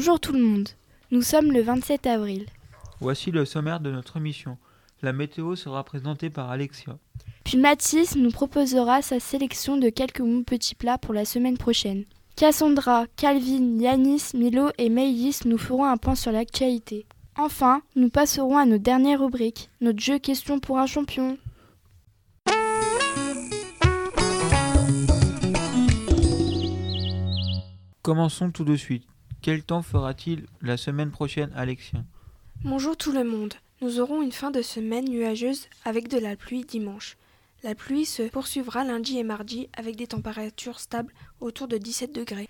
Bonjour tout le monde. Nous sommes le 27 avril. Voici le sommaire de notre émission. La météo sera présentée par Alexia. Puis Mathis nous proposera sa sélection de quelques bons petits plats pour la semaine prochaine. Cassandra, Calvin, Yanis, Milo et Maïlis nous feront un point sur l'actualité. Enfin, nous passerons à notre dernière rubrique, notre jeu question pour un champion. Commençons tout de suite. Quel temps fera-t-il la semaine prochaine, Alexia? Bonjour tout le monde. Nous aurons une fin de semaine nuageuse avec de la pluie dimanche. La pluie se poursuivra lundi et mardi avec des températures stables autour de 17 degrés.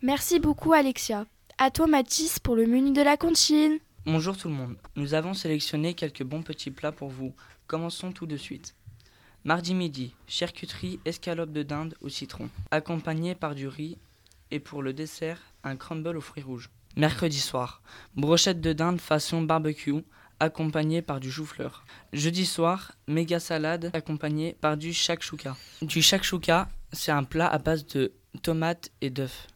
Merci beaucoup Alexia. À toi Mathis pour le menu de la cantine. Bonjour tout le monde. Nous avons sélectionné quelques bons petits plats pour vous. Commençons tout de suite. Mardi midi, charcuterie escalope de dinde au citron, accompagné par du riz et pour le dessert, un crumble aux fruits rouges. Mercredi soir, brochette de dinde façon barbecue, accompagné par du chou-fleur. Jeudi soir, méga salade accompagné par du shakshuka. Du shakshuka, c'est un plat à base de tomates et d'œufs.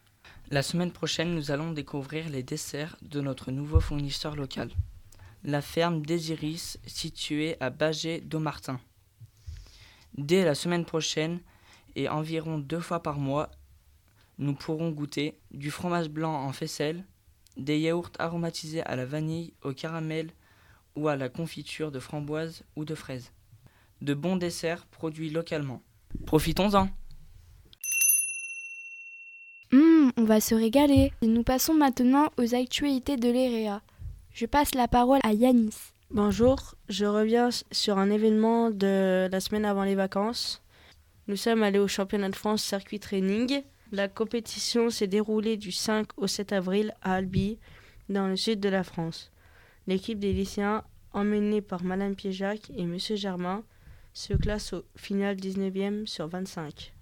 La semaine prochaine, nous allons découvrir les desserts de notre nouveau fournisseur local, la ferme Désiris située à Bagé d'Aumartin. Dès la semaine prochaine et environ deux fois par mois, nous pourrons goûter du fromage blanc en faisselle, des yaourts aromatisés à la vanille, au caramel ou à la confiture de framboise ou de fraises. De bons desserts produits localement. Profitons-en Hum, on va se régaler. Nous passons maintenant aux actualités de l'EREA. Je passe la parole à Yanis. Bonjour, je reviens sur un événement de la semaine avant les vacances. Nous sommes allés au championnat de France circuit training. La compétition s'est déroulée du 5 au 7 avril à Albi, dans le sud de la France. L'équipe des lycéens, emmenée par Madame Piéjac et Monsieur Germain, se classe au final 19e sur 25.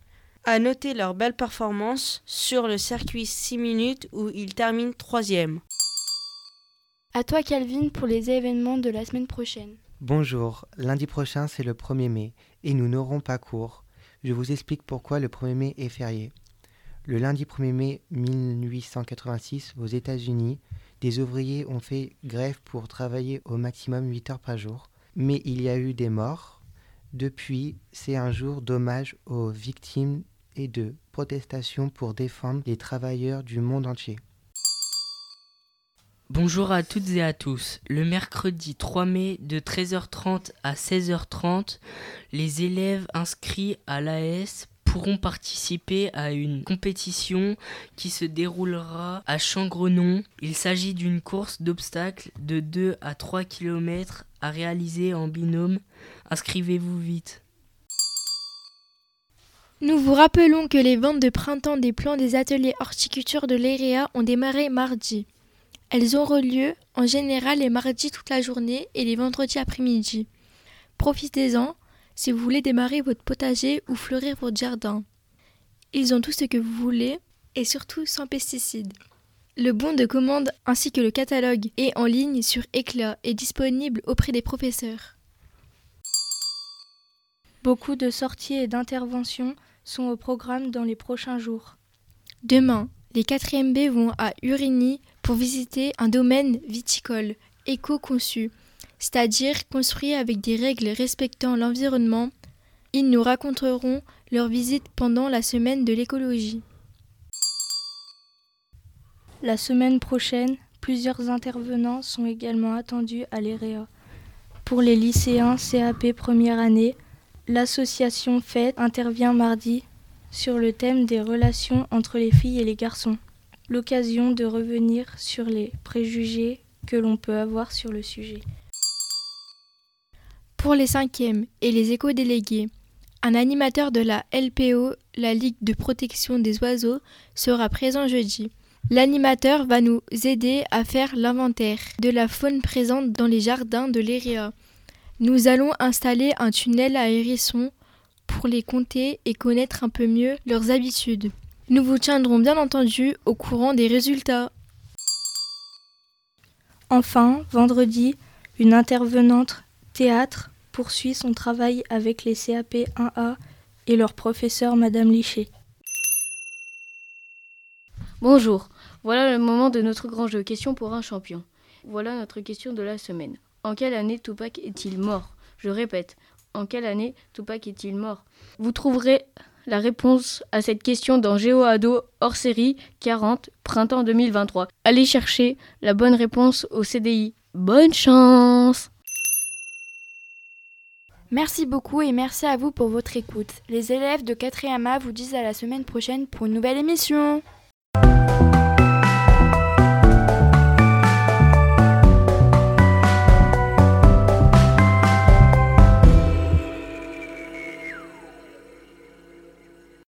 À noter leur belle performance sur le circuit 6 minutes où ils terminent 3e. À toi Calvin pour les événements de la semaine prochaine. Bonjour, lundi prochain c'est le 1er mai et nous n'aurons pas cours. Je vous explique pourquoi le 1er mai est férié. Le lundi 1er mai 1886, aux États-Unis, des ouvriers ont fait grève pour travailler au maximum 8 heures par jour. Mais il y a eu des morts. Depuis, c'est un jour d'hommage aux victimes et de protestation pour défendre les travailleurs du monde entier. Bonjour à toutes et à tous. Le mercredi 3 mai de 13h30 à 16h30, les élèves inscrits à l'AS pourront participer à une compétition qui se déroulera à Changrenon. Il s'agit d'une course d'obstacles de 2 à 3 km à réaliser en binôme. Inscrivez-vous vite. Nous vous rappelons que les ventes de printemps des plans des ateliers horticulture de l'EREA ont démarré mardi. Elles auront lieu en général les mardis toute la journée et les vendredis après-midi. Profitez-en si vous voulez démarrer votre potager ou fleurir votre jardin. Ils ont tout ce que vous voulez et surtout sans pesticides. Le bon de commande ainsi que le catalogue est en ligne sur Éclat et disponible auprès des professeurs. Beaucoup de sorties et d'interventions sont au programme dans les prochains jours. Demain, les 4e B vont à Urigny pour visiter un domaine viticole éco-conçu, c'est-à-dire construit avec des règles respectant l'environnement. Ils nous raconteront leur visite pendant la semaine de l'écologie. La semaine prochaine, plusieurs intervenants sont également attendus à l'EREA. Pour les lycéens CAP première année, l'association FED intervient mardi sur le thème des relations entre les filles et les garçons. L'occasion de revenir sur les préjugés que l'on peut avoir sur le sujet. Pour les cinquièmes et les éco-délégués, un animateur de la LPO, la Ligue de protection des oiseaux, sera présent jeudi. L'animateur va nous aider à faire l'inventaire de la faune présente dans les jardins de l'EREA. Nous allons installer un tunnel à hérissons pour les compter et connaître un peu mieux leurs habitudes. Nous vous tiendrons bien entendu au courant des résultats. Enfin, vendredi, une intervenante théâtre poursuit son travail avec les CAP 1A et leur professeur Madame Liché. Bonjour, voilà le moment de notre grand jeu. Question pour un champion. Voilà notre question de la semaine. En quelle année Tupac est-il mort? Je répète, en quelle année Tupac est-il mort? Vous trouverez la réponse à cette question dans GeoAdo hors série 40 printemps 2023. Allez chercher la bonne réponse au CDI. Bonne chance Merci beaucoup et merci à vous pour votre écoute. Les élèves de 4e A vous disent à la semaine prochaine pour une nouvelle émission.